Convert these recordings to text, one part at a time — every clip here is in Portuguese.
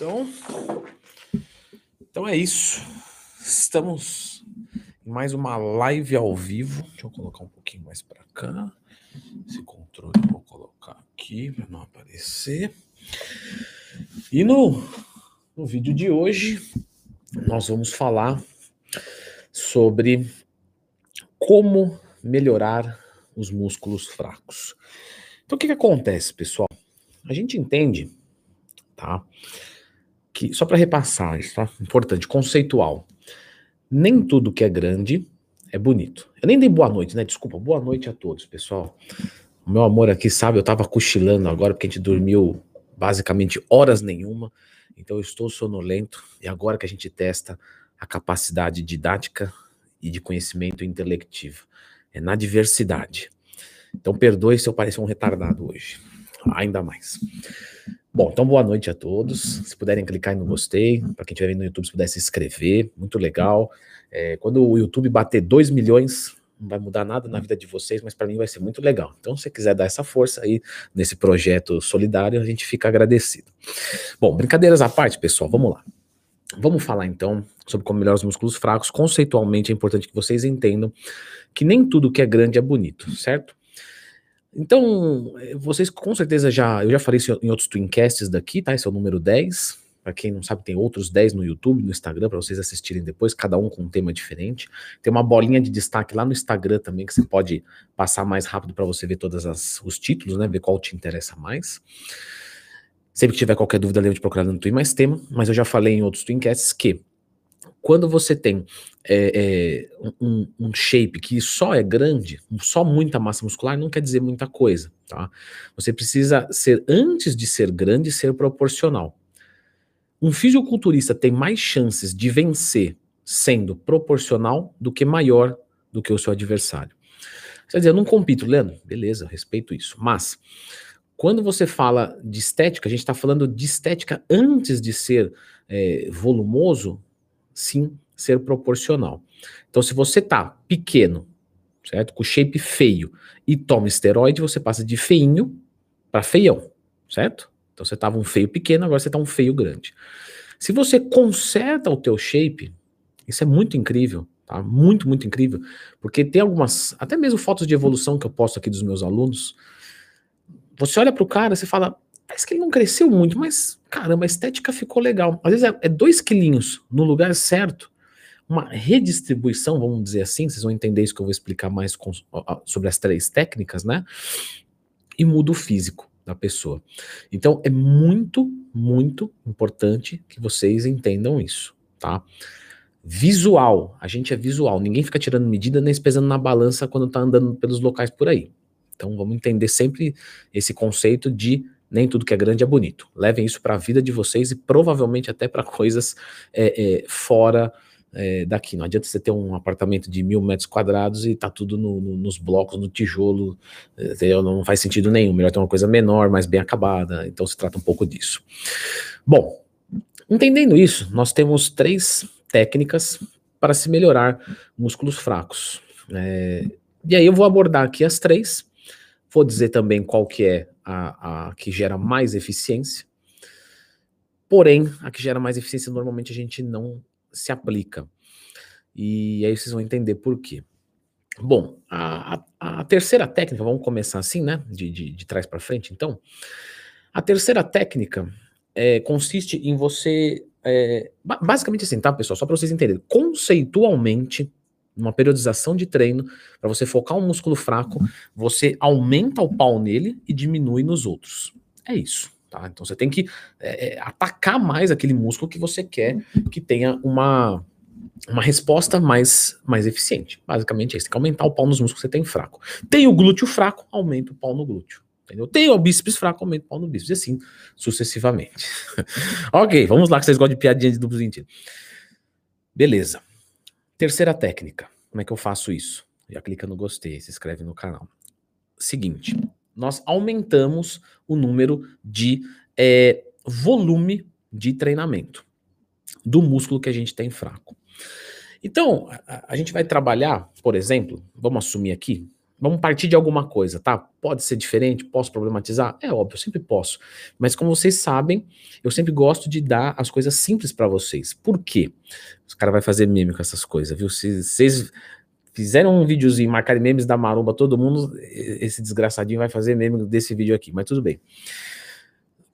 Então, então é isso. Estamos em mais uma live ao vivo. Deixa eu colocar um pouquinho mais para cá. Esse controle eu vou colocar aqui para não aparecer. E no, no vídeo de hoje, nós vamos falar sobre como melhorar os músculos fracos. Então, o que, que acontece, pessoal? A gente entende, tá? Que, só para repassar, isso tá? Importante, conceitual. Nem tudo que é grande é bonito. Eu nem dei boa noite, né? Desculpa, boa noite a todos, pessoal. O meu amor aqui, sabe, eu tava cochilando agora porque a gente dormiu basicamente horas nenhuma. Então eu estou sonolento e agora que a gente testa a capacidade didática e de conhecimento intelectivo. É na diversidade. Então perdoe se eu parecer um retardado hoje. Ainda mais. Bom, então boa noite a todos. Se puderem clicar no gostei, para quem estiver vendo no YouTube, se puder se inscrever, muito legal. É, quando o YouTube bater 2 milhões, não vai mudar nada na vida de vocês, mas para mim vai ser muito legal. Então, se você quiser dar essa força aí nesse projeto solidário, a gente fica agradecido. Bom, brincadeiras à parte, pessoal, vamos lá. Vamos falar então sobre como melhorar os músculos fracos. Conceitualmente é importante que vocês entendam que nem tudo que é grande é bonito, certo? Então, eh, vocês com certeza já, eu já falei isso em outros Twincasts daqui, tá? Esse é o número 10. Para quem não sabe, tem outros 10 no YouTube, no Instagram, para vocês assistirem depois, cada um com um tema diferente. Tem uma bolinha de destaque lá no Instagram também, que você pode passar mais rápido para você ver todos os títulos, né? Ver qual te interessa mais. Sempre que tiver qualquer dúvida, lembra de procurar no Twin mais tema, mas eu já falei em outros Twincasts que quando você tem é, é, um, um, shape que só é grande, só muita massa muscular, não quer dizer muita coisa, tá? Você precisa ser, antes de ser grande, ser proporcional. Um fisiculturista tem mais chances de vencer sendo proporcional do que maior do que o seu adversário. Quer dizer, eu não compito, Leandro, beleza, respeito isso, mas quando você fala de estética, a gente está falando de estética antes de ser é, volumoso, sim ser proporcional. Então, se você tá pequeno, certo? Com shape feio e toma esteroide, você passa de feinho para feião, certo? Então você tava um feio pequeno, agora você tá um feio grande. Se você conserta o teu shape, isso é muito incrível, tá? Muito, muito incrível, porque tem algumas, até mesmo fotos de evolução que eu posto aqui dos meus alunos. Você olha pro cara, você fala, Parece que ele não cresceu muito, mas caramba, a estética ficou legal. Às vezes é, é dois quilinhos no lugar certo, uma redistribuição, vamos dizer assim, vocês vão entender isso que eu vou explicar mais com, sobre as três técnicas, né? E muda o físico da pessoa. Então é muito, muito importante que vocês entendam isso, tá? Visual, a gente é visual, ninguém fica tirando medida nem pesando na balança quando tá andando pelos locais por aí. Então vamos entender sempre esse conceito de nem tudo que é grande é bonito. Levem isso para a vida de vocês e provavelmente até para coisas é, é, fora é, daqui. Não adianta você ter um apartamento de mil metros quadrados e tá tudo no, no, nos blocos, no tijolo, entendeu? não faz sentido nenhum. Melhor ter uma coisa menor, mais bem acabada. Então se trata um pouco disso. Bom, entendendo isso, nós temos três técnicas para se melhorar músculos fracos. É, e aí eu vou abordar aqui as três. Vou dizer também qual que é a, a que gera mais eficiência. Porém, a que gera mais eficiência normalmente a gente não se aplica. E aí vocês vão entender por quê. Bom, a, a, a terceira técnica, vamos começar assim, né? De, de, de trás para frente, então. A terceira técnica é, consiste em você. É, basicamente assim, tá, pessoal? Só para vocês entenderem. Conceitualmente, numa periodização de treino, para você focar um músculo fraco, você aumenta o pau nele e diminui nos outros. É isso. Tá? Então você tem que é, é atacar mais aquele músculo que você quer que tenha uma, uma resposta mais, mais eficiente. Basicamente é isso. Tem que aumentar o pau nos músculos que você tem fraco. Tem o glúteo fraco, aumenta o pau no glúteo. Entendeu? Tem o bíceps fraco, aumenta o pau no bíceps. E assim sucessivamente. ok, vamos lá que vocês gostam de piadinha de duplo sentido. Beleza. Terceira técnica. Como é que eu faço isso? Já clica no gostei, se inscreve no canal. Seguinte, nós aumentamos o número de é, volume de treinamento do músculo que a gente tem fraco. Então, a, a gente vai trabalhar, por exemplo, vamos assumir aqui, Vamos partir de alguma coisa, tá? Pode ser diferente, posso problematizar? É óbvio, eu sempre posso. Mas como vocês sabem, eu sempre gosto de dar as coisas simples para vocês. Por quê? Os caras vão fazer meme com essas coisas, viu? Se vocês fizeram um videozinho, marcarem memes da maromba, todo mundo, esse desgraçadinho vai fazer meme desse vídeo aqui, mas tudo bem.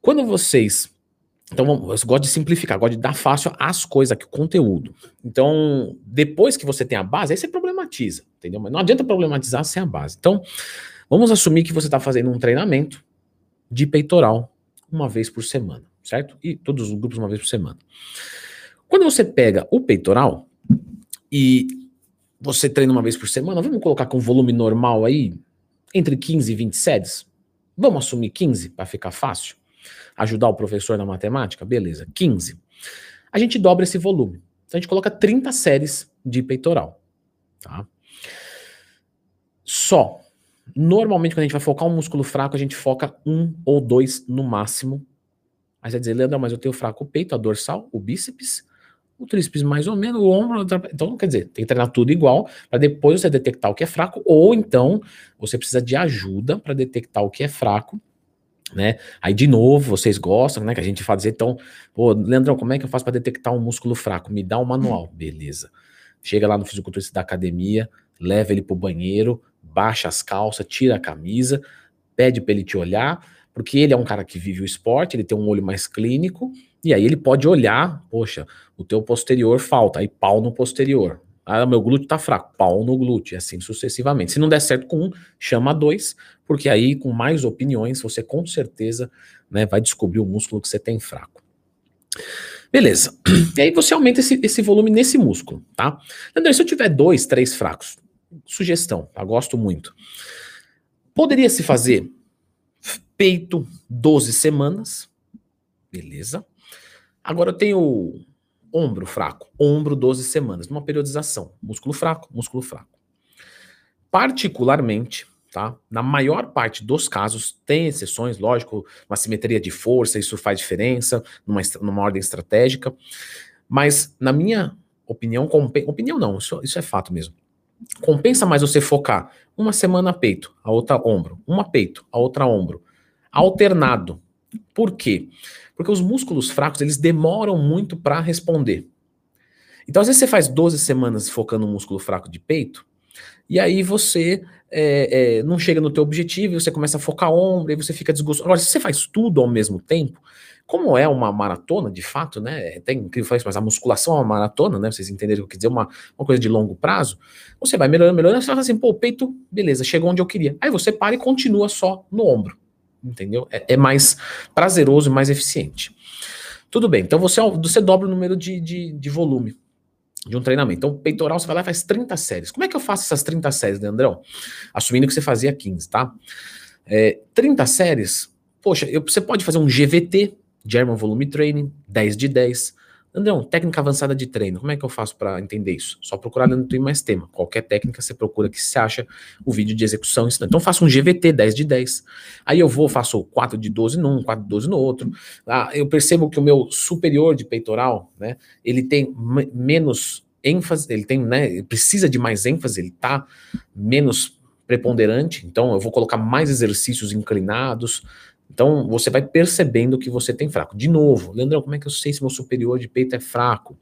Quando vocês. Então, eu gosto de simplificar, gosto de dar fácil as coisas aqui, o conteúdo. Então, depois que você tem a base, aí você problematiza, entendeu? Mas não adianta problematizar sem a base. Então, vamos assumir que você está fazendo um treinamento de peitoral uma vez por semana, certo? E todos os grupos uma vez por semana. Quando você pega o peitoral e você treina uma vez por semana, vamos colocar com volume normal aí, entre 15 e 20 séries? Vamos assumir 15 para ficar fácil? Ajudar o professor na matemática? Beleza, 15. A gente dobra esse volume. Então a gente coloca 30 séries de peitoral. Tá? Só. Normalmente, quando a gente vai focar um músculo fraco, a gente foca um ou dois no máximo. Aí você vai dizer, Leandro, mas eu tenho fraco o peito, a dorsal, o bíceps o tríceps mais ou menos, o ombro. Então, quer dizer, tem que treinar tudo igual para depois você detectar o que é fraco, ou então você precisa de ajuda para detectar o que é fraco. Né? Aí, de novo, vocês gostam, né? Que a gente faz então, pô, Leandrão, como é que eu faço para detectar um músculo fraco? Me dá um manual. Beleza. Chega lá no fisiculturista da academia, leva ele pro banheiro, baixa as calças, tira a camisa, pede para ele te olhar, porque ele é um cara que vive o esporte, ele tem um olho mais clínico, e aí ele pode olhar, poxa, o teu posterior falta, aí pau no posterior. Ah, meu glúteo tá fraco, pau no glúteo, assim sucessivamente. Se não der certo com um, chama dois, porque aí com mais opiniões você com certeza né, vai descobrir o músculo que você tem fraco. Beleza. E aí você aumenta esse, esse volume nesse músculo, tá? André, se eu tiver dois, três fracos, sugestão, tá? Gosto muito. Poderia se fazer peito 12 semanas, beleza? Agora eu tenho ombro fraco, ombro 12 semanas, numa periodização. Músculo fraco, músculo fraco. Particularmente, tá? Na maior parte dos casos, tem exceções, lógico, uma simetria de força, isso faz diferença numa, numa ordem estratégica. Mas, na minha opinião, opinião não, isso, isso é fato mesmo. Compensa mais você focar uma semana peito, a outra ombro, uma peito, a outra ombro, alternado. Por quê? Porque os músculos fracos, eles demoram muito para responder. Então, às vezes você faz 12 semanas focando no músculo fraco de peito, e aí você é, é, não chega no teu objetivo, você começa a focar ombro, e você fica desgostoso. Agora, se você faz tudo ao mesmo tempo, como é uma maratona, de fato, né? É tem incrível falar isso, mas a musculação é uma maratona, né? Vocês entenderam o que quer dizer, uma, uma coisa de longo prazo. Você vai melhorando, melhorando, você fala assim, pô, o peito, beleza, chegou onde eu queria. Aí você para e continua só no ombro entendeu? É, é, mais prazeroso e mais eficiente. Tudo bem, então você, você dobra o número de, de, de, volume de um treinamento. Então, peitoral, você vai lá e faz 30 séries. Como é que eu faço essas 30 séries, Leandrão? Assumindo que você fazia 15, tá? É, 30 séries, poxa, eu, você pode fazer um GVT, German Volume Training, 10 de 10, Andrão, técnica avançada de treino, como é que eu faço para entender isso? Só procurar no Tem Mais Tema. Qualquer técnica você procura que se acha o vídeo de execução. Então faço um GVT 10 de 10. Aí eu vou, faço 4 de 12 num, 4 de 12 no outro. Ah, eu percebo que o meu superior de peitoral, né, ele tem menos ênfase, ele tem, né, precisa de mais ênfase, ele tá menos preponderante, então eu vou colocar mais exercícios inclinados, então, você vai percebendo que você tem fraco. De novo, Leandrão, como é que eu sei se meu superior de peito é fraco?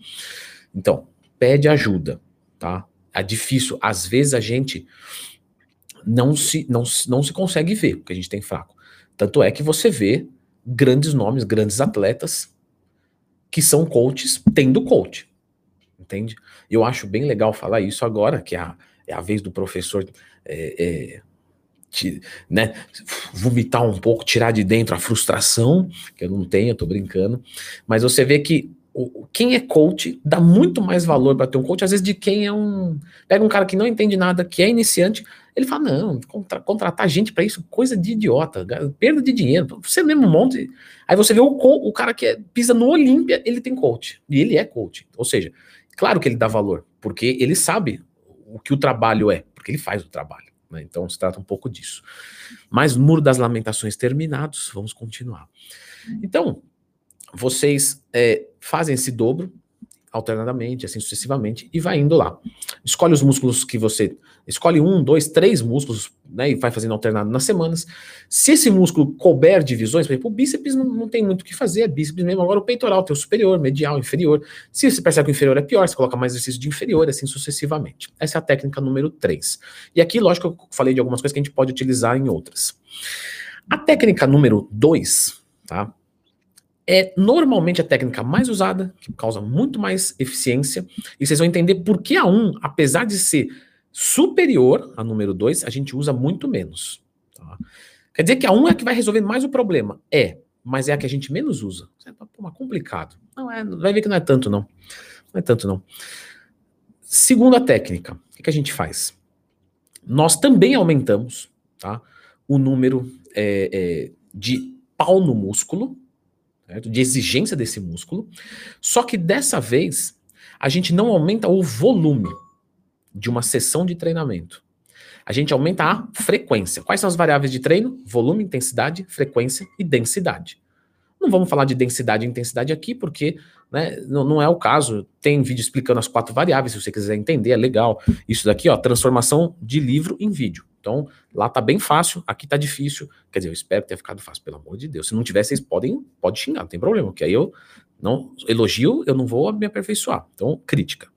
Então, pede ajuda, tá? É difícil. Às vezes a gente não se, não, não se consegue ver que a gente tem fraco. Tanto é que você vê grandes nomes, grandes atletas que são coaches tendo coach. Entende? Eu acho bem legal falar isso agora, que é a, é a vez do professor é, é, né, vomitar um pouco, tirar de dentro a frustração, que eu não tenho, eu tô brincando, mas você vê que o, quem é coach dá muito mais valor para ter um coach, às vezes, de quem é um. Pega um cara que não entende nada, que é iniciante, ele fala: não, contra, contratar gente para isso, coisa de idiota, perda de dinheiro, você mesmo monta. Aí você vê o, o cara que é, pisa no Olímpia, ele tem coach, e ele é coach. Ou seja, claro que ele dá valor, porque ele sabe o que o trabalho é, porque ele faz o trabalho. Né? Então se trata um pouco disso. Mas Muro das Lamentações terminados, vamos continuar. Então, vocês é, fazem esse dobro alternadamente, assim sucessivamente, e vai indo lá. escolhe os músculos que você. Escolhe um, dois, três músculos, né? E vai fazendo alternado nas semanas. Se esse músculo couber divisões, por exemplo, o bíceps não, não tem muito o que fazer, é bíceps mesmo. Agora o peitoral tem o superior, medial, inferior. Se você percebe que o inferior é pior, você coloca mais exercício de inferior, assim sucessivamente. Essa é a técnica número 3. E aqui, lógico, eu falei de algumas coisas que a gente pode utilizar em outras. A técnica número 2, tá? É normalmente a técnica mais usada, que causa muito mais eficiência, e vocês vão entender por que a 1, apesar de ser superior a número 2, a gente usa muito menos. Tá? Quer dizer que a 1 é a que vai resolver mais o problema? É, mas é a que a gente menos usa. É complicado. Não é, vai ver que não é tanto, não. Não é tanto, não. Segunda técnica, o que a gente faz? Nós também aumentamos tá, o número é, é, de pau no músculo, certo? de exigência desse músculo. Só que dessa vez, a gente não aumenta o volume de uma sessão de treinamento. A gente aumenta a frequência. Quais são as variáveis de treino? Volume, intensidade, frequência e densidade. Não vamos falar de densidade e intensidade aqui, porque né, não, não, é o caso. Tem vídeo explicando as quatro variáveis, se você quiser entender, é legal. Isso daqui, ó, transformação de livro em vídeo. Então, lá tá bem fácil, aqui tá difícil. Quer dizer, eu espero que tenha ficado fácil, pelo amor de Deus. Se não tiver, vocês podem pode xingar, não tem problema, porque aí eu não elogio, eu não vou me aperfeiçoar. Então, crítica.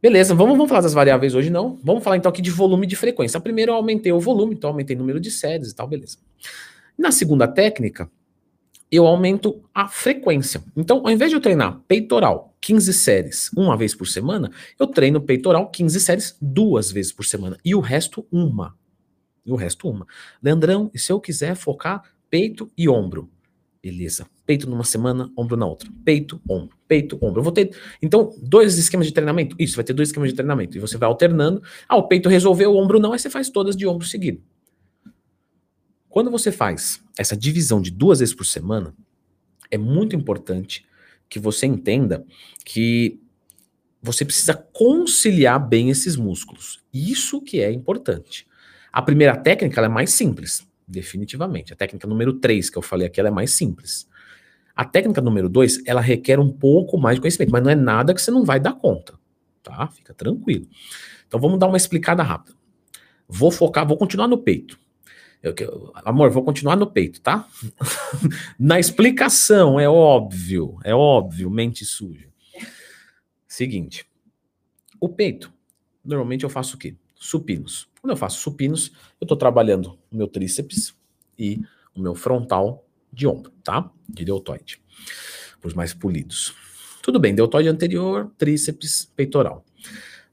Beleza, vamos, vamos falar das variáveis hoje, não. Vamos falar então aqui de volume e de frequência. Primeiro eu aumentei o volume, então aumentei o número de séries e tal, beleza. Na segunda técnica, eu aumento a frequência. Então, ao invés de eu treinar peitoral 15 séries uma vez por semana, eu treino peitoral 15 séries duas vezes por semana. E o resto, uma. E o resto, uma. Leandrão, e se eu quiser focar peito e ombro? Beleza. Peito numa semana, ombro na outra. Peito, ombro, peito, ombro. Eu vou ter, então, dois esquemas de treinamento? Isso, vai ter dois esquemas de treinamento. E você vai alternando. Ah, o peito resolveu, o ombro não, aí você faz todas de ombro seguido. Quando você faz essa divisão de duas vezes por semana, é muito importante que você entenda que você precisa conciliar bem esses músculos. Isso que é importante. A primeira técnica é mais simples, definitivamente. A técnica número 3 que eu falei aqui é mais simples. A técnica número 2, ela requer um pouco mais de conhecimento, mas não é nada que você não vai dar conta, tá? Fica tranquilo. Então vamos dar uma explicada rápida. Vou focar, vou continuar no peito. Eu, eu, amor, vou continuar no peito, tá? Na explicação, é óbvio, é óbvio, mente suja. Seguinte, o peito, normalmente eu faço o quê? Supinos. Quando eu faço supinos, eu estou trabalhando o meu tríceps e o meu frontal de ombro, tá? De deltoide, os mais polidos. Tudo bem, deltoide anterior, tríceps, peitoral.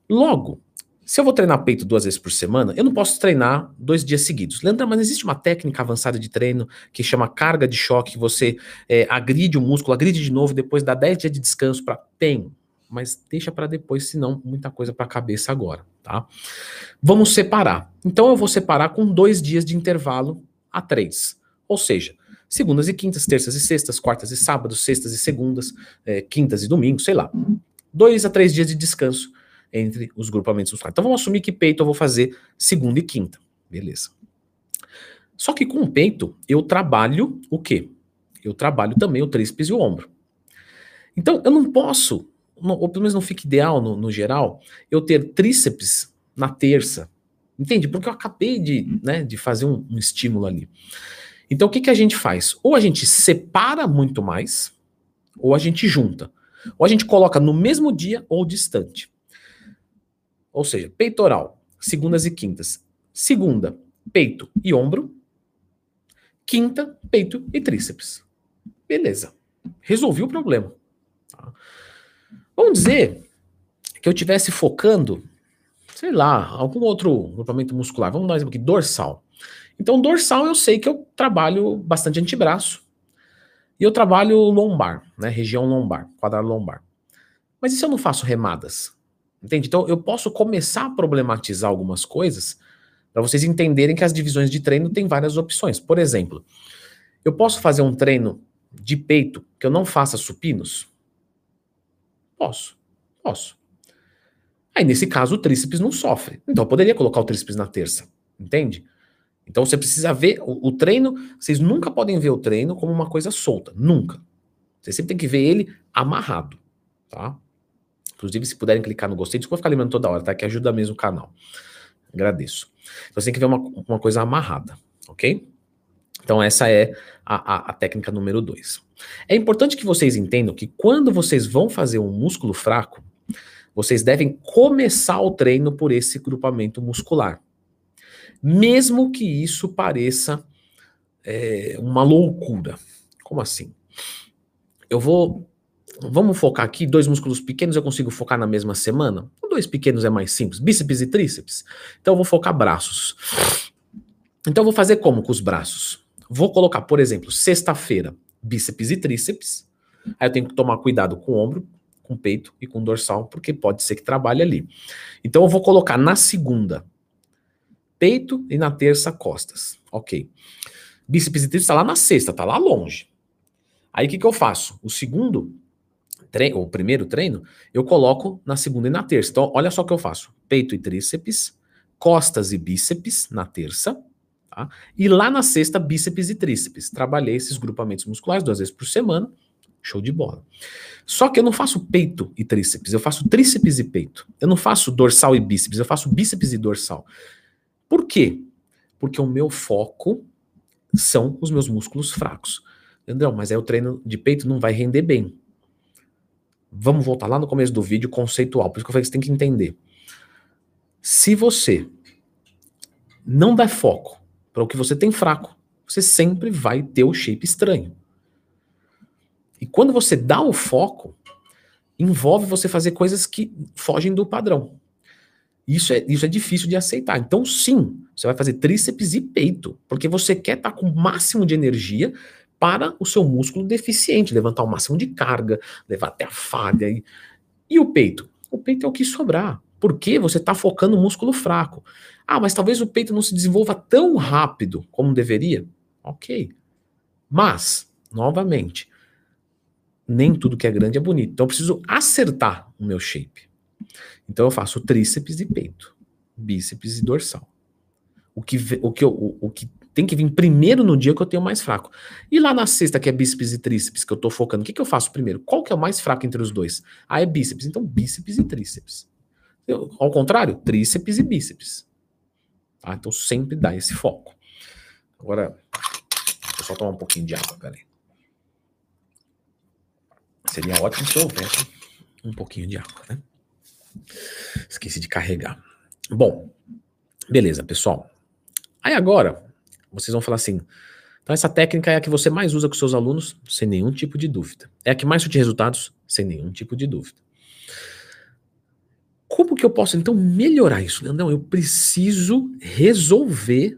Logo, se eu vou treinar peito duas vezes por semana, eu não posso treinar dois dias seguidos. Lembra, mas existe uma técnica avançada de treino que chama carga de choque, você é, agride o músculo, agride de novo, depois dá 10 dias de descanso para tem, mas deixa para depois, senão muita coisa para a cabeça agora, tá? Vamos separar. Então eu vou separar com dois dias de intervalo a três, ou seja, segundas e quintas, terças e sextas, quartas e sábados, sextas e segundas, é, quintas e domingos, sei lá, dois a três dias de descanso entre os grupamentos musculares. Então vamos assumir que peito eu vou fazer segunda e quinta. Beleza. Só que com o peito eu trabalho o quê? Eu trabalho também o tríceps e o ombro. Então eu não posso, ou pelo menos não fica ideal no, no geral, eu ter tríceps na terça. Entende? Porque eu acabei de, né, de fazer um, um estímulo ali. Então o que, que a gente faz? Ou a gente separa muito mais, ou a gente junta. Ou a gente coloca no mesmo dia ou distante. Ou seja, peitoral, segundas e quintas. Segunda, peito e ombro. Quinta, peito e tríceps. Beleza. Resolvi o problema. Tá? Vamos dizer que eu estivesse focando, sei lá, algum outro grupamento muscular. Vamos dar um exemplo aqui, dorsal. Então, dorsal eu sei que eu trabalho bastante antebraço. E eu trabalho lombar, né? Região lombar, quadrado lombar. Mas e se eu não faço remadas? Entende? Então eu posso começar a problematizar algumas coisas para vocês entenderem que as divisões de treino têm várias opções. Por exemplo, eu posso fazer um treino de peito que eu não faça supinos? Posso. Posso. Aí, nesse caso, o tríceps não sofre. Então, eu poderia colocar o tríceps na terça. Entende? Então, você precisa ver o, o treino. Vocês nunca podem ver o treino como uma coisa solta. Nunca. Você sempre tem que ver ele amarrado. Tá? Inclusive, se puderem clicar no gostei, desculpa ficar lembrando toda hora, tá? Que ajuda mesmo o canal. Agradeço. Então, você tem que ver uma, uma coisa amarrada, ok? Então, essa é a, a, a técnica número 2. É importante que vocês entendam que quando vocês vão fazer um músculo fraco, vocês devem começar o treino por esse grupamento muscular. Mesmo que isso pareça é, uma loucura. Como assim? Eu vou. Vamos focar aqui, dois músculos pequenos eu consigo focar na mesma semana? Dois pequenos é mais simples, bíceps e tríceps. Então eu vou focar braços. Então eu vou fazer como com os braços? Vou colocar, por exemplo, sexta-feira, bíceps e tríceps. Aí eu tenho que tomar cuidado com o ombro, com o peito e com o dorsal, porque pode ser que trabalhe ali. Então eu vou colocar na segunda peito e na terça costas. Ok. Bíceps e tríceps está lá na sexta, está lá longe. Aí o que, que eu faço? O segundo treino, o primeiro treino, eu coloco na segunda e na terça. Então, olha só o que eu faço: peito e tríceps, costas e bíceps na terça, tá? E lá na sexta, bíceps e tríceps. Trabalhei esses grupamentos musculares duas vezes por semana. Show de bola. Só que eu não faço peito e tríceps, eu faço tríceps e peito. Eu não faço dorsal e bíceps, eu faço bíceps e dorsal. Por quê? Porque o meu foco são os meus músculos fracos. André, mas aí o treino de peito não vai render bem. Vamos voltar lá no começo do vídeo conceitual, por isso que eu falei que você tem que entender. Se você não der foco para o que você tem fraco, você sempre vai ter o shape estranho. E quando você dá o foco, envolve você fazer coisas que fogem do padrão. Isso é, isso é difícil de aceitar. Então, sim, você vai fazer tríceps e peito, porque você quer estar tá com o máximo de energia para o seu músculo deficiente, levantar o máximo de carga, levar até a falha. E, e o peito? O peito é o que sobrar. Porque você está focando no músculo fraco. Ah, mas talvez o peito não se desenvolva tão rápido como deveria. Ok. Mas, novamente, nem tudo que é grande é bonito. Então eu preciso acertar o meu shape. Então eu faço tríceps e peito, bíceps e dorsal. O que, o que, o, o que tem que vir primeiro no dia que eu tenho mais fraco. E lá na sexta, que é bíceps e tríceps, que eu tô focando, o que, que eu faço primeiro? Qual que é o mais fraco entre os dois? Ah, é bíceps. Então, bíceps e tríceps. Eu, ao contrário, tríceps e bíceps. Tá? Então, sempre dá esse foco. Agora, vou só tomar um pouquinho de água, peraí. Seria ótimo se houvesse um pouquinho de água, né? Esqueci de carregar. Bom, beleza, pessoal. Aí agora, vocês vão falar assim: então essa técnica é a que você mais usa com seus alunos, sem nenhum tipo de dúvida. É a que mais surte resultados, sem nenhum tipo de dúvida. Como que eu posso então melhorar isso? Não, eu preciso resolver,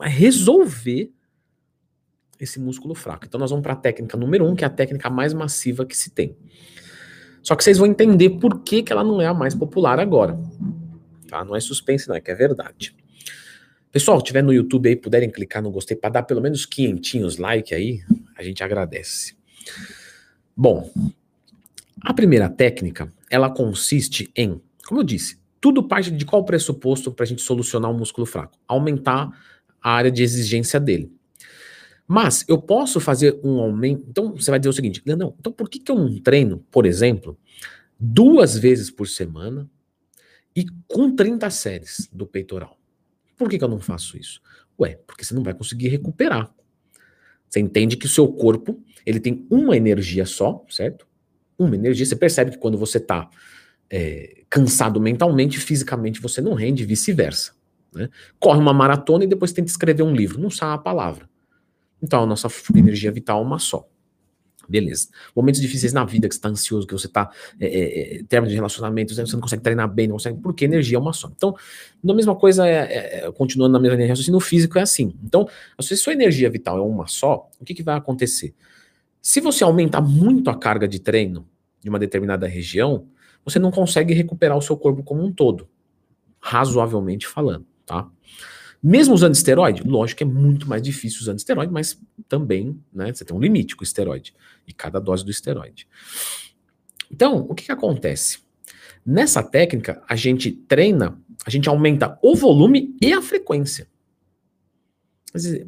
resolver esse músculo fraco. Então nós vamos para a técnica número um, que é a técnica mais massiva que se tem. Só que vocês vão entender por que, que ela não é a mais popular agora. Tá? Não é suspense, não, é que é verdade. Pessoal, tiver no YouTube aí, puderem clicar no gostei para dar pelo menos quinhentinhos like aí, a gente agradece. Bom, a primeira técnica, ela consiste em, como eu disse, tudo parte de qual pressuposto para a gente solucionar um músculo fraco? Aumentar a área de exigência dele. Mas eu posso fazer um aumento. Então você vai dizer o seguinte: não, então por que, que eu não treino, por exemplo, duas vezes por semana e com 30 séries do peitoral? Por que, que eu não faço isso? Ué, porque você não vai conseguir recuperar. Você entende que o seu corpo ele tem uma energia só, certo? Uma energia. Você percebe que quando você está é, cansado mentalmente, fisicamente você não rende, vice-versa. Né? Corre uma maratona e depois tenta escrever um livro, não sabe a palavra. Então a nossa energia vital é uma só. Beleza. Momentos difíceis na vida, que você está ansioso, que você está é, é, é, término de relacionamento, você não consegue treinar bem, não consegue, porque energia é uma só. Então, a mesma coisa, é, é, é, continuando na mesma linha no físico é assim. Então, se sua energia vital é uma só, o que, que vai acontecer? Se você aumentar muito a carga de treino de uma determinada região, você não consegue recuperar o seu corpo como um todo, razoavelmente falando, tá? Mesmo usando esteroide, lógico que é muito mais difícil usando esteroide, mas também, né, você tem um limite com o esteroide e cada dose do esteroide. Então, o que, que acontece? Nessa técnica, a gente treina, a gente aumenta o volume e a frequência.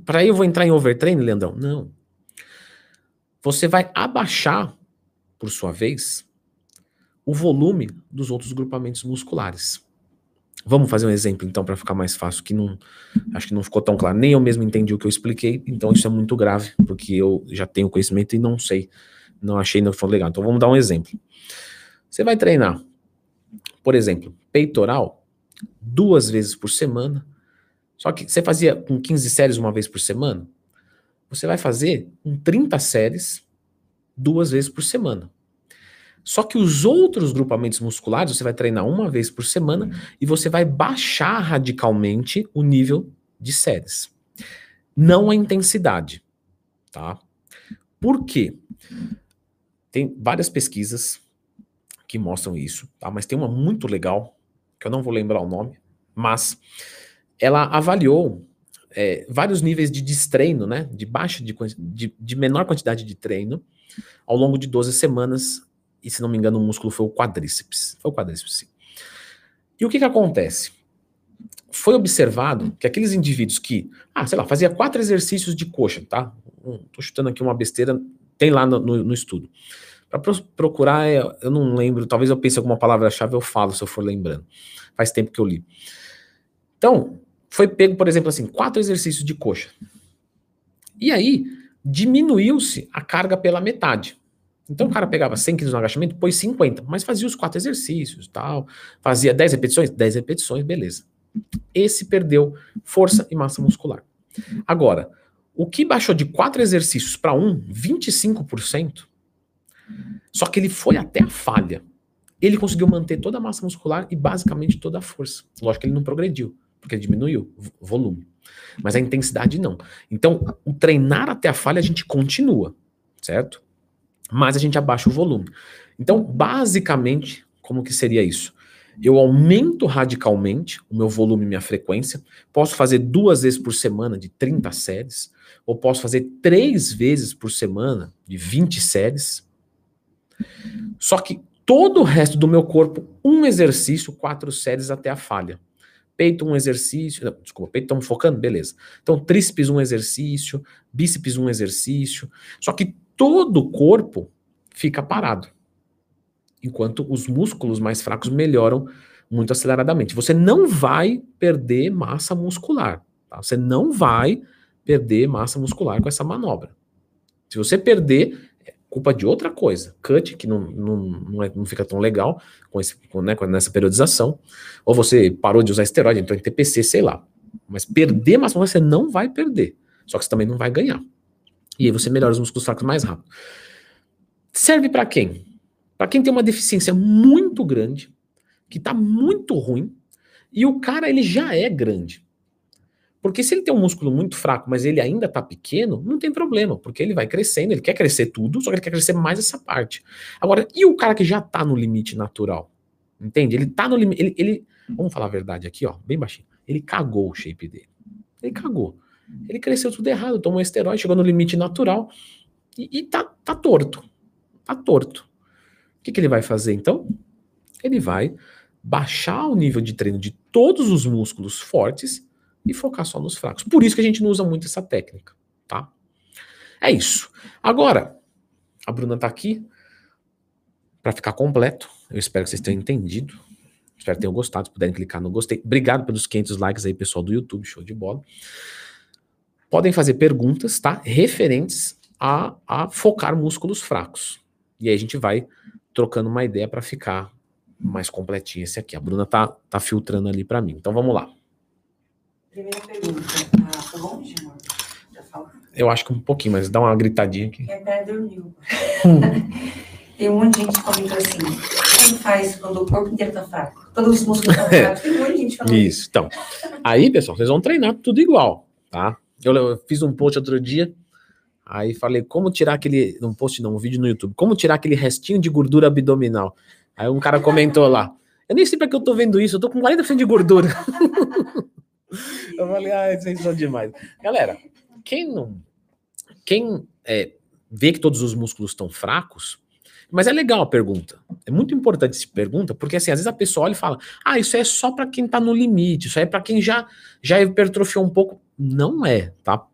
Para aí eu vou entrar em overtraining, Leandrão? Não. Você vai abaixar, por sua vez, o volume dos outros grupamentos musculares. Vamos fazer um exemplo então para ficar mais fácil, que não acho que não ficou tão claro. Nem eu mesmo entendi o que eu expliquei, então isso é muito grave, porque eu já tenho conhecimento e não sei, não achei não foi legal. Então vamos dar um exemplo. Você vai treinar, por exemplo, peitoral duas vezes por semana. Só que você fazia com 15 séries uma vez por semana, você vai fazer com 30 séries duas vezes por semana. Só que os outros grupamentos musculares você vai treinar uma vez por semana e você vai baixar radicalmente o nível de séries. Não a intensidade, tá? Por quê? Tem várias pesquisas que mostram isso, tá? Mas tem uma muito legal, que eu não vou lembrar o nome, mas ela avaliou é, vários níveis de destreino, né? De baixa, de, de, de menor quantidade de treino, ao longo de 12 semanas e se não me engano o músculo foi o quadríceps. Foi o quadríceps, sim. E o que que acontece? Foi observado que aqueles indivíduos que, ah, sei lá, fazia quatro exercícios de coxa, tá? Tô chutando aqui uma besteira, tem lá no, no, no estudo. Para procurar, é, eu não lembro, talvez eu pense alguma palavra-chave, eu falo se eu for lembrando. Faz tempo que eu li. Então, foi pego, por exemplo, assim, quatro exercícios de coxa. E aí, diminuiu-se a carga pela metade. Então o cara pegava 100 quilos no agachamento, pôs 50, mas fazia os quatro exercícios, tal, fazia 10 repetições, 10 repetições, beleza. Esse perdeu força e massa muscular. Agora, o que baixou de quatro exercícios para um, 25%, só que ele foi até a falha. Ele conseguiu manter toda a massa muscular e basicamente toda a força. Lógico que ele não progrediu, porque ele diminuiu o volume. Mas a intensidade não. Então, o treinar até a falha a gente continua, certo? Mas a gente abaixa o volume. Então, basicamente, como que seria isso? Eu aumento radicalmente o meu volume e minha frequência. Posso fazer duas vezes por semana de 30 séries, ou posso fazer três vezes por semana de 20 séries. Só que todo o resto do meu corpo, um exercício, quatro séries até a falha. Peito, um exercício. Não, desculpa, peito estamos focando? Beleza. Então, tríceps, um exercício, bíceps, um exercício. Só que todo o corpo fica parado. Enquanto os músculos mais fracos melhoram muito aceleradamente. Você não vai perder massa muscular. Tá? Você não vai perder massa muscular com essa manobra. Se você perder, é culpa de outra coisa. Cut, que não, não, não, é, não fica tão legal com esse, com, né, com nessa periodização. Ou você parou de usar esteroide, entrou em TPC, sei lá. Mas perder massa muscular você não vai perder. Só que você também não vai ganhar. E aí você melhora os músculos fracos mais rápido. Serve para quem? Para quem tem uma deficiência muito grande, que está muito ruim, e o cara ele já é grande. Porque se ele tem um músculo muito fraco, mas ele ainda está pequeno, não tem problema, porque ele vai crescendo, ele quer crescer tudo, só que ele quer crescer mais essa parte. Agora, e o cara que já está no limite natural? Entende? Ele está no limite. Ele, ele, vamos falar a verdade aqui, ó, bem baixinho. Ele cagou o shape dele. Ele cagou. Ele cresceu tudo errado, tomou esteroide, chegou no limite natural e, e tá, tá torto. Tá torto. O que, que ele vai fazer então? Ele vai baixar o nível de treino de todos os músculos fortes e focar só nos fracos. Por isso que a gente não usa muito essa técnica, tá? É isso. Agora, a Bruna tá aqui para ficar completo. Eu espero que vocês tenham entendido. Espero que tenham gostado. Se puderem clicar no gostei. Obrigado pelos 500 likes aí, pessoal do YouTube. Show de bola podem fazer perguntas, tá? Referentes a, a focar músculos fracos. E aí a gente vai trocando uma ideia para ficar mais completinho esse aqui. A Bruna tá, tá filtrando ali para mim. Então vamos lá. Primeira pergunta. Tá longe, amor? Eu acho que um pouquinho, mas dá uma gritadinha aqui. É até dormiu. Tem um monte de gente comenta assim. Como faz quando o corpo inteiro tá fraco? Todos os músculos estão fracos. Tem um monte de gente falando. Isso, então. Aí, pessoal, vocês vão treinar tudo igual, tá? Eu, fiz um post outro dia, aí falei como tirar aquele. Um post não, um vídeo no YouTube. Como tirar aquele restinho de gordura abdominal. Aí um cara comentou lá. Eu nem sei pra que eu tô vendo isso, eu tô com 40% de gordura. eu falei, ah, vocês são demais. Galera, quem não. Quem é, vê que todos os músculos estão fracos, mas é legal a pergunta. É muito importante essa pergunta, porque assim, às vezes a pessoa olha e fala: "Ah, isso é só para quem tá no limite, isso é para quem já já hipertrofiou um pouco". Não é, tá?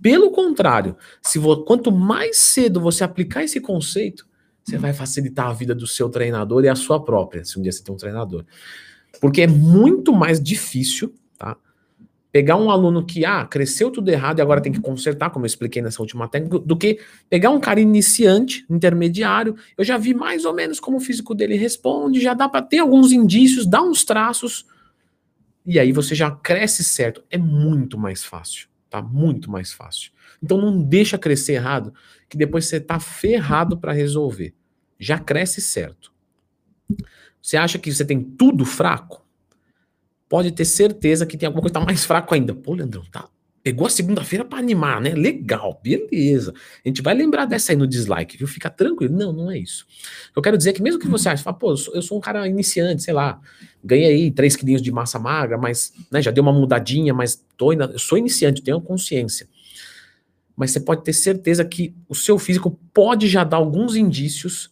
Pelo contrário, se quanto mais cedo você aplicar esse conceito, você vai facilitar a vida do seu treinador e a sua própria, se um dia você tem um treinador. Porque é muito mais difícil, tá? Pegar um aluno que, ah, cresceu tudo errado e agora tem que consertar, como eu expliquei nessa última técnica, do que pegar um cara iniciante, intermediário. Eu já vi mais ou menos como o físico dele responde, já dá para ter alguns indícios, dá uns traços, e aí você já cresce certo. É muito mais fácil, tá? Muito mais fácil. Então não deixa crescer errado, que depois você tá ferrado para resolver. Já cresce certo. Você acha que você tem tudo fraco? Pode ter certeza que tem alguma coisa que tá mais fraco ainda. Pô, Leandrão, tá. Pegou a segunda-feira para animar, né? Legal, beleza. A gente vai lembrar dessa aí no dislike, viu? Fica tranquilo. Não, não é isso. Eu quero dizer que mesmo que você ache, fala, pô, eu sou, eu sou um cara iniciante, sei lá, ganhei aí 3 quilinhos de massa magra, mas né, já deu uma mudadinha, mas tô, eu sou iniciante, tenho consciência. Mas você pode ter certeza que o seu físico pode já dar alguns indícios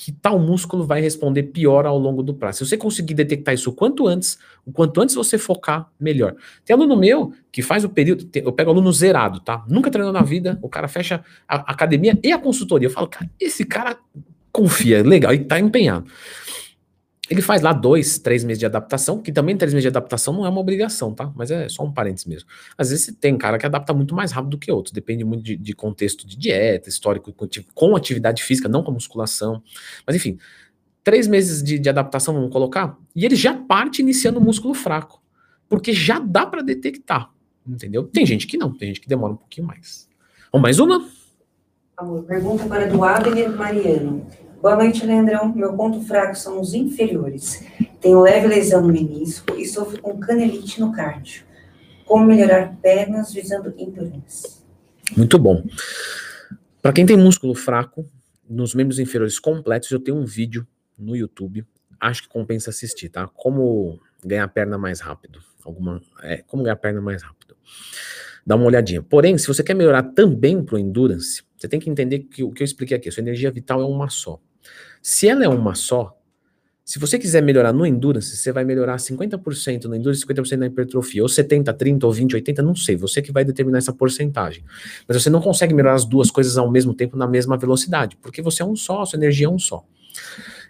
que tal músculo vai responder pior ao longo do prazo. Se você conseguir detectar isso o quanto antes, o quanto antes você focar, melhor. Tem aluno meu que faz o período, eu pego aluno zerado, tá? Nunca treinou na vida, o cara fecha a academia e a consultoria. Eu falo, cara, esse cara confia, legal, e tá empenhado. Ele faz lá dois, três meses de adaptação, que também três meses de adaptação não é uma obrigação, tá? Mas é só um parênteses mesmo. Às vezes tem cara que adapta muito mais rápido do que outros, depende muito de, de contexto de dieta, histórico com atividade física, não com musculação. Mas enfim, três meses de, de adaptação, vamos colocar, e ele já parte iniciando o músculo fraco, porque já dá para detectar, entendeu? Tem gente que não, tem gente que demora um pouquinho mais. Vamos mais uma? Pergunta agora do Abner Mariano. Boa noite, Leandrão. Meu ponto fraco são os inferiores. Tenho leve lesão no menisco e sofro com canelite no cardio. Como melhorar pernas visando endurance? Muito bom. Para quem tem músculo fraco, nos membros inferiores completos, eu tenho um vídeo no YouTube. Acho que compensa assistir, tá? Como ganhar perna mais rápido. Alguma, é, como ganhar perna mais rápido. Dá uma olhadinha. Porém, se você quer melhorar também pro endurance, você tem que entender que o que eu expliquei aqui, sua energia vital é uma só. Se ela é uma só, se você quiser melhorar no endurance, você vai melhorar 50% no endurance, 50% na hipertrofia, ou 70, 30, ou 20, 80, não sei, você que vai determinar essa porcentagem. Mas você não consegue melhorar as duas coisas ao mesmo tempo na mesma velocidade, porque você é um só, sua energia é um só.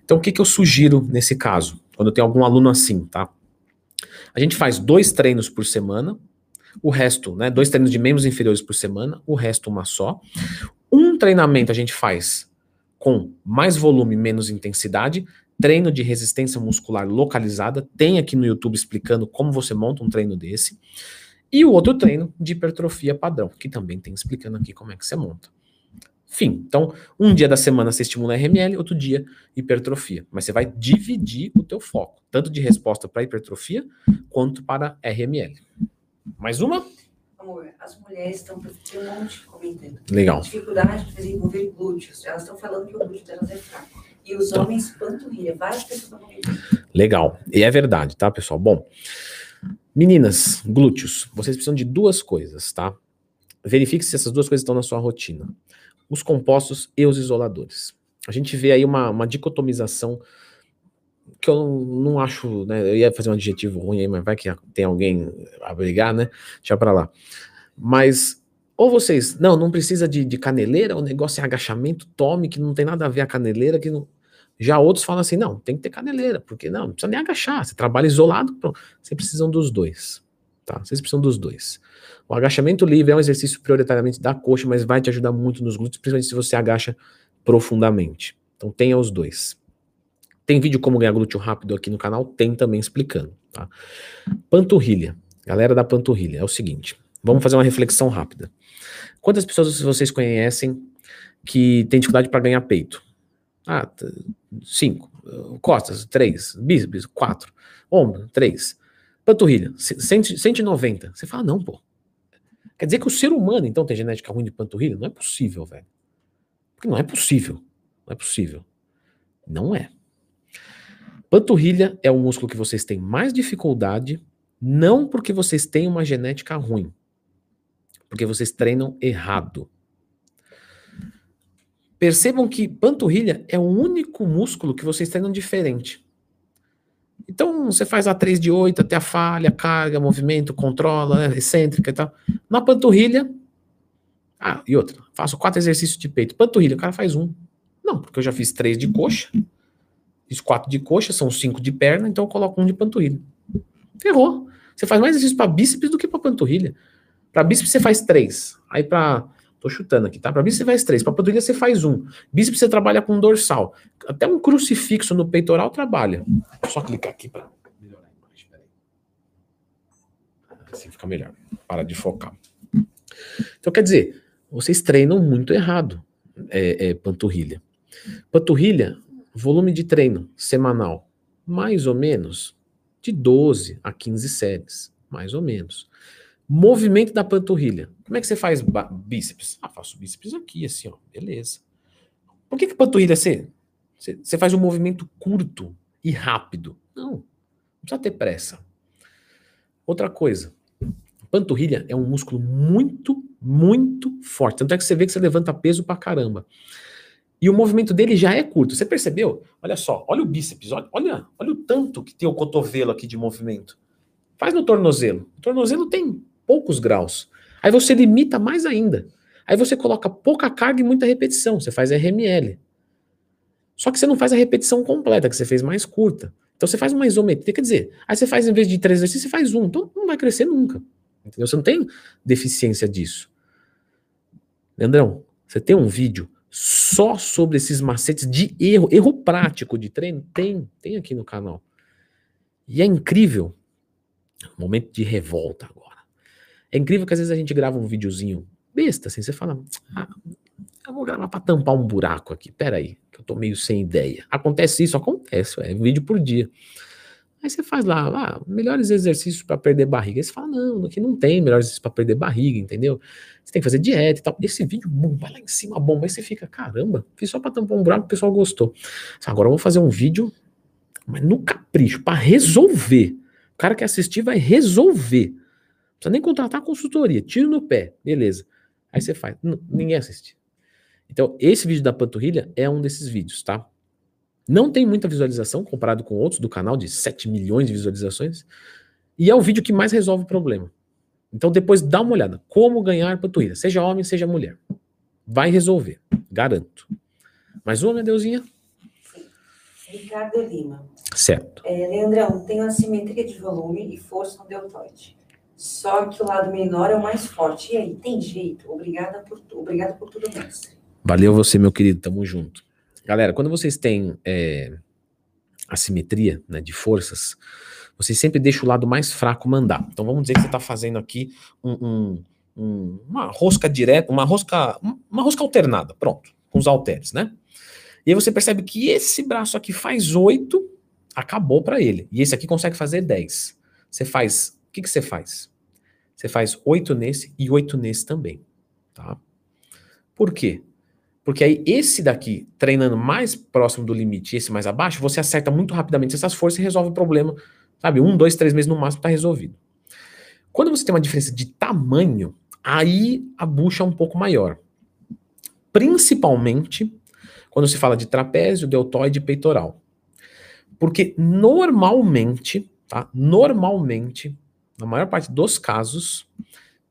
Então o que, que eu sugiro nesse caso, quando tenho algum aluno assim, tá? A gente faz dois treinos por semana, o resto, né, dois treinos de membros inferiores por semana, o resto uma só. Um treinamento a gente faz com mais volume, menos intensidade, treino de resistência muscular localizada, tem aqui no YouTube explicando como você monta um treino desse, e o outro treino de hipertrofia padrão, que também tem explicando aqui como é que você monta. Fim. Então, um dia da semana você estimula RML, outro dia hipertrofia. Mas você vai dividir o teu foco, tanto de resposta para hipertrofia quanto para RML. Mais uma? Amor, as mulheres estão tem um monte comentando. Legal. Dificuldade de desenvolver glúteos. Elas estão falando que o glúteo delas é fraco. E os então. homens, panturrilha. Várias pessoas estão comentando. Legal. E é verdade, tá, pessoal? Bom, meninas, glúteos, vocês precisam de duas coisas, tá? Verifique se essas duas coisas estão na sua rotina. Os compostos e os isoladores. A gente vê aí uma, uma dicotomização que eu não acho, né? Eu ia fazer um adjetivo ruim aí, mas vai que tem alguém a brigar, né? Deixa pra lá. Mas, ou vocês, não, não precisa de, de caneleira, o negócio é agachamento, tome, que não tem nada a ver a caneleira, que não. Já outros falam assim, não, tem que ter caneleira, porque não, não precisa nem agachar, você trabalha isolado, pronto. Vocês precisam dos dois, tá? Vocês precisam dos dois. O agachamento livre é um exercício prioritariamente da coxa, mas vai te ajudar muito nos glúteos, principalmente se você agacha profundamente. Então tenha os dois. Tem vídeo como ganhar glúteo rápido aqui no canal, tem também explicando, tá? Panturrilha. Galera da panturrilha, é o seguinte, vamos fazer uma reflexão rápida. Quantas pessoas vocês conhecem que tem dificuldade para ganhar peito? Ah, cinco. Costas, três. Bíceps, quatro. Ombro, três. Panturrilha, 190. Você fala, não, pô. Quer dizer que o ser humano, então, tem genética ruim de panturrilha? Não é possível, velho. Porque não é possível. Não é possível. Não é. Panturrilha é o músculo que vocês têm mais dificuldade, não porque vocês têm uma genética ruim, porque vocês treinam errado. Percebam que panturrilha é o único músculo que vocês treinam diferente. Então, você faz a 3 de 8 até a falha, carga, movimento, controla, né, excêntrica e tal. Na panturrilha, ah, e outra, faço quatro exercícios de peito. Panturrilha, o cara faz um. Não, porque eu já fiz três de coxa, fiz quatro de coxa, são cinco de perna, então eu coloco um de panturrilha. Ferrou. Você faz mais exercício para bíceps do que para panturrilha. Para bíceps você faz três. Aí para Tô chutando aqui, tá? Para bíceps você faz três, para panturrilha você faz um. Bíceps você trabalha com dorsal. Até um crucifixo no peitoral trabalha. Só clicar aqui para melhorar a imagem. Assim fica melhor. Para de focar. Então quer dizer, vocês treinam muito errado é, é, panturrilha. Panturrilha, volume de treino semanal, mais ou menos de 12 a 15 séries, mais ou menos. Movimento da panturrilha. Como é que você faz bíceps? Ah, faço bíceps aqui, assim, ó. Beleza. Por que, que panturrilha você, você faz um movimento curto e rápido? Não. Não precisa ter pressa. Outra coisa. Panturrilha é um músculo muito, muito forte. Tanto é que você vê que você levanta peso pra caramba. E o movimento dele já é curto. Você percebeu? Olha só, olha o bíceps, olha, olha, olha o tanto que tem o cotovelo aqui de movimento. Faz no tornozelo. O tornozelo tem poucos graus. Aí você limita mais ainda. Aí você coloca pouca carga e muita repetição. Você faz RML. Só que você não faz a repetição completa, que você fez mais curta. Então você faz uma isometria, quer dizer, aí você faz em vez de três exercícios, você faz um. Então não vai crescer nunca. Entendeu? Você não tem deficiência disso. Leandrão, você tem um vídeo só sobre esses macetes de erro, erro prático de treino? Tem, tem aqui no canal. E é incrível. Momento de revolta agora. É incrível que às vezes a gente grava um videozinho besta, assim, você fala, ah, eu vou gravar para tampar um buraco aqui, peraí, que eu tô meio sem ideia. Acontece isso? Acontece, é vídeo por dia. Aí você faz lá, melhores exercícios para perder barriga. Aí você fala, não, aqui não tem melhores exercícios para perder barriga, entendeu? Você tem que fazer dieta e tal. Esse vídeo, vai lá em cima, bomba. Aí você fica, caramba, fiz só para tampar um buraco, o pessoal gostou. Agora eu vou fazer um vídeo, mas no capricho, para resolver. O cara que assistir vai resolver precisa nem contratar consultoria, tiro no pé, beleza. Aí você faz, ninguém assiste. Então, esse vídeo da panturrilha é um desses vídeos, tá? Não tem muita visualização comparado com outros do canal de 7 milhões de visualizações. E é o vídeo que mais resolve o problema. Então, depois dá uma olhada. Como ganhar panturrilha, seja homem, seja mulher. Vai resolver, garanto. Mais uma, minha deusinha? Ricardo Lima. Certo. É, Leandrão, tenho assimetria de volume e força no deltoide. Só que o lado menor é o mais forte. E aí, tem jeito? Obrigada por, obrigado por tudo, mestre. Valeu você, meu querido. Tamo junto. Galera, quando vocês têm é, assimetria né, de forças, vocês sempre deixam o lado mais fraco mandar. Então vamos dizer que você está fazendo aqui um, um, um, uma rosca direta, uma rosca, uma rosca alternada, pronto, com os halteres, né? E aí você percebe que esse braço aqui faz 8, acabou para ele. E esse aqui consegue fazer 10. Você faz o que, que você faz? Você faz oito nesse e oito nesse também. Tá? Por quê? Porque aí esse daqui, treinando mais próximo do limite esse mais abaixo, você acerta muito rapidamente essas forças e resolve o problema. Sabe? Um, dois, três meses no máximo está resolvido. Quando você tem uma diferença de tamanho, aí a bucha é um pouco maior. Principalmente quando se fala de trapézio, deltoide e peitoral. Porque normalmente, tá? Normalmente, na maior parte dos casos,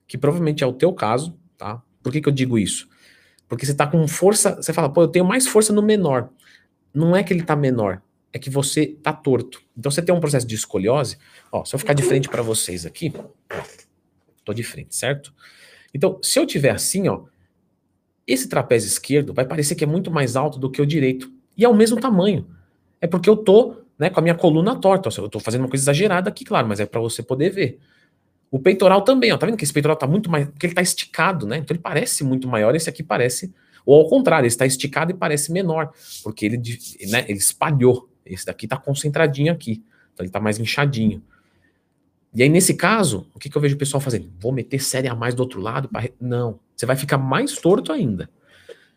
que provavelmente é o teu caso, tá? Por que, que eu digo isso? Porque você tá com força, você fala, pô, eu tenho mais força no menor. Não é que ele tá menor, é que você tá torto. Então você tem um processo de escoliose, ó, se eu ficar de frente para vocês aqui, tô de frente, certo? Então, se eu tiver assim, ó, esse trapézio esquerdo vai parecer que é muito mais alto do que o direito. E é o mesmo tamanho. É porque eu tô né, com a minha coluna torta. Eu estou fazendo uma coisa exagerada aqui, claro, mas é para você poder ver. O peitoral também, ó, tá vendo que esse peitoral tá muito mais, porque ele tá esticado, né? Então ele parece muito maior, esse aqui parece, ou ao contrário, ele está esticado e parece menor, porque ele, né, ele espalhou. Esse daqui tá concentradinho aqui, então ele tá mais inchadinho. E aí, nesse caso, o que, que eu vejo o pessoal fazendo? Vou meter série a mais do outro lado? Pra... Não, você vai ficar mais torto ainda.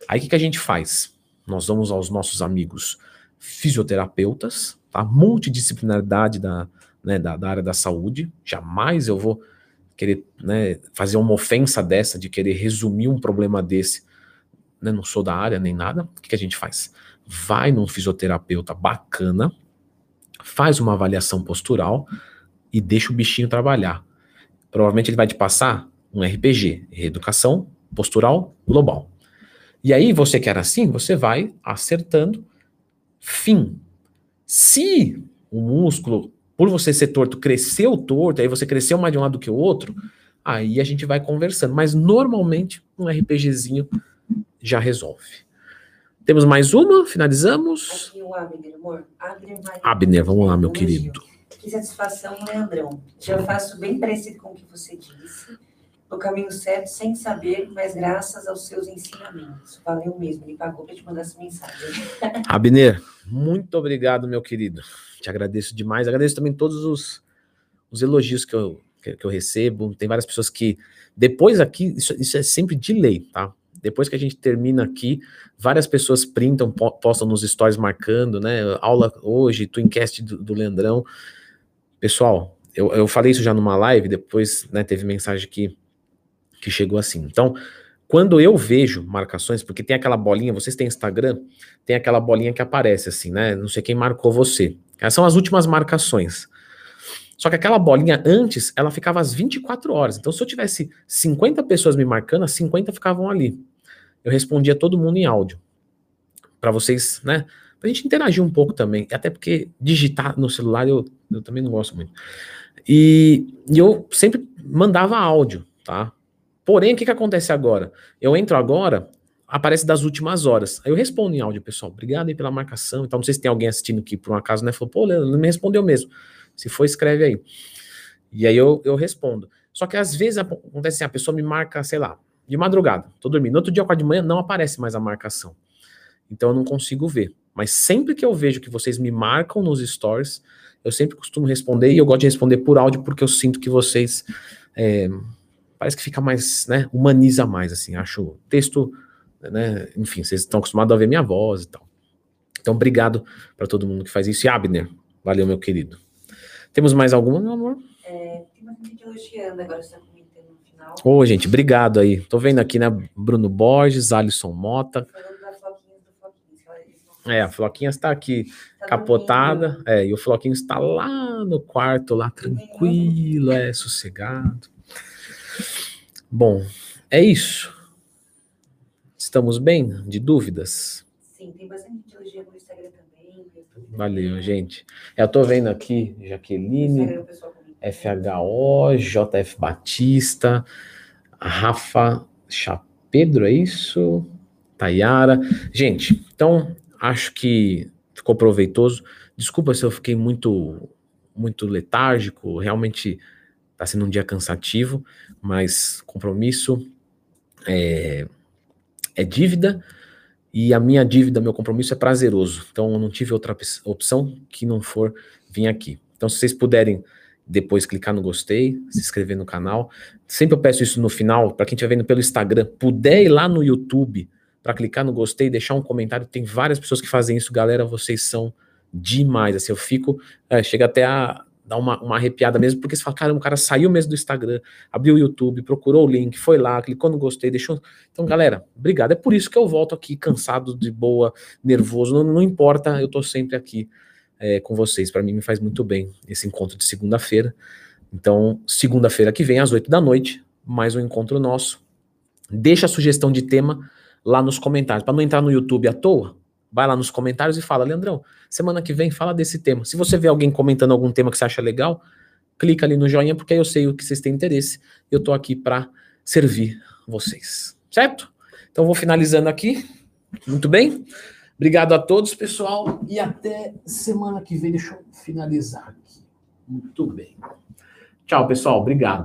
Aí o que, que a gente faz? Nós vamos aos nossos amigos fisioterapeutas, a multidisciplinaridade da, né, da, da, área da saúde. Jamais eu vou querer né, fazer uma ofensa dessa, de querer resumir um problema desse. Né, não sou da área nem nada. O que, que a gente faz? Vai num fisioterapeuta bacana, faz uma avaliação postural e deixa o bichinho trabalhar. Provavelmente ele vai te passar um RPG, Reeducação Postural Global. E aí, você quer assim, você vai acertando. Fim. Se o músculo, por você ser torto, cresceu torto, aí você cresceu mais de um lado do que o outro, aí a gente vai conversando. Mas normalmente um RPGzinho já resolve. Temos mais uma, finalizamos. Aqui o Abner, amor. Abner, vai... Abner, vamos lá, meu querido. Que satisfação, Leandrão. Já faço bem parecido com o que você disse no caminho certo, sem saber, mas graças aos seus ensinamentos. Valeu mesmo, ele pagou para te mandar essa mensagem. Abner, muito obrigado, meu querido. Te agradeço demais. Agradeço também todos os, os elogios que eu, que, que, eu recebo. Tem várias pessoas que, depois aqui, isso, isso é sempre de lei, tá? Depois que a gente termina aqui, várias pessoas printam, postam nos stories marcando, né? Aula hoje, Twincast do, do Leandrão. Pessoal, eu, eu falei isso já numa live, depois né, teve mensagem aqui que chegou assim. Então, quando eu vejo marcações, porque tem aquela bolinha, vocês têm Instagram, tem aquela bolinha que aparece assim, né? Não sei quem marcou você. Essas são as últimas marcações. Só que aquela bolinha antes, ela ficava às 24 horas. Então, se eu tivesse 50 pessoas me marcando, as 50 ficavam ali. Eu respondia todo mundo em áudio. Para vocês, né? Pra gente interagir um pouco também. Até porque digitar no celular eu, eu também não gosto muito. E, e eu sempre mandava áudio, tá? Porém, o que, que acontece agora? Eu entro agora, aparece das últimas horas. Aí eu respondo em áudio, pessoal. Obrigado aí pela marcação. Então, não sei se tem alguém assistindo aqui por um acaso, né? Falou, pô, Leandro, não me respondeu mesmo. Se for, escreve aí. E aí eu, eu respondo. Só que às vezes acontece assim, a pessoa me marca, sei lá, de madrugada, tô dormindo. No outro dia, quatro de manhã, não aparece mais a marcação. Então eu não consigo ver. Mas sempre que eu vejo que vocês me marcam nos stories, eu sempre costumo responder e eu gosto de responder por áudio porque eu sinto que vocês é, parece que fica mais, né, humaniza mais, assim, acho texto, né, enfim, vocês estão acostumados a ver minha voz e tal. Então, obrigado para todo mundo que faz isso. E Abner, valeu, meu querido. Temos mais alguma, meu amor? É, tem uma gente elogiando agora, você tá comentando no final. Ô, gente, obrigado aí. Tô vendo aqui, né, Bruno Borges, Alisson Mota. É, a Floquinha está aqui tá capotada, é, e o Floquinho está lá no quarto, lá tranquilo, é, sossegado. Bom, é isso. Estamos bem? De dúvidas? Sim, tem bastante elogio no Instagram também. Valeu, gente. Eu tô vendo aqui Jaqueline, FHO, JF Batista, Rafa Chapedro, é isso? Tayara. Gente, então acho que ficou proveitoso. Desculpa se eu fiquei muito muito letárgico, realmente Está sendo um dia cansativo, mas compromisso é, é dívida e a minha dívida, meu compromisso é prazeroso. Então eu não tive outra opção que não for vir aqui. Então se vocês puderem depois clicar no gostei, se inscrever no canal. Sempre eu peço isso no final, para quem estiver vendo pelo Instagram, puder ir lá no YouTube para clicar no gostei, deixar um comentário. Tem várias pessoas que fazem isso, galera, vocês são demais. Assim, eu fico, é, chega até a dá uma, uma arrepiada mesmo, porque você fala, caramba, o cara saiu mesmo do Instagram, abriu o YouTube, procurou o link, foi lá, clicou no gostei, deixou. Então, galera, obrigado. É por isso que eu volto aqui cansado, de boa, nervoso, não, não importa, eu tô sempre aqui é, com vocês. Para mim, me faz muito bem esse encontro de segunda-feira. Então, segunda-feira que vem, às oito da noite, mais um encontro nosso. Deixa a sugestão de tema lá nos comentários, para não entrar no YouTube à toa vai lá nos comentários e fala, Leandrão, semana que vem fala desse tema. Se você vê alguém comentando algum tema que você acha legal, clica ali no joinha, porque aí eu sei o que vocês têm interesse. Eu tô aqui para servir vocês, certo? Então vou finalizando aqui. Muito bem? Obrigado a todos, pessoal, e até semana que vem. Deixa eu finalizar aqui. Muito bem. Tchau, pessoal. Obrigado.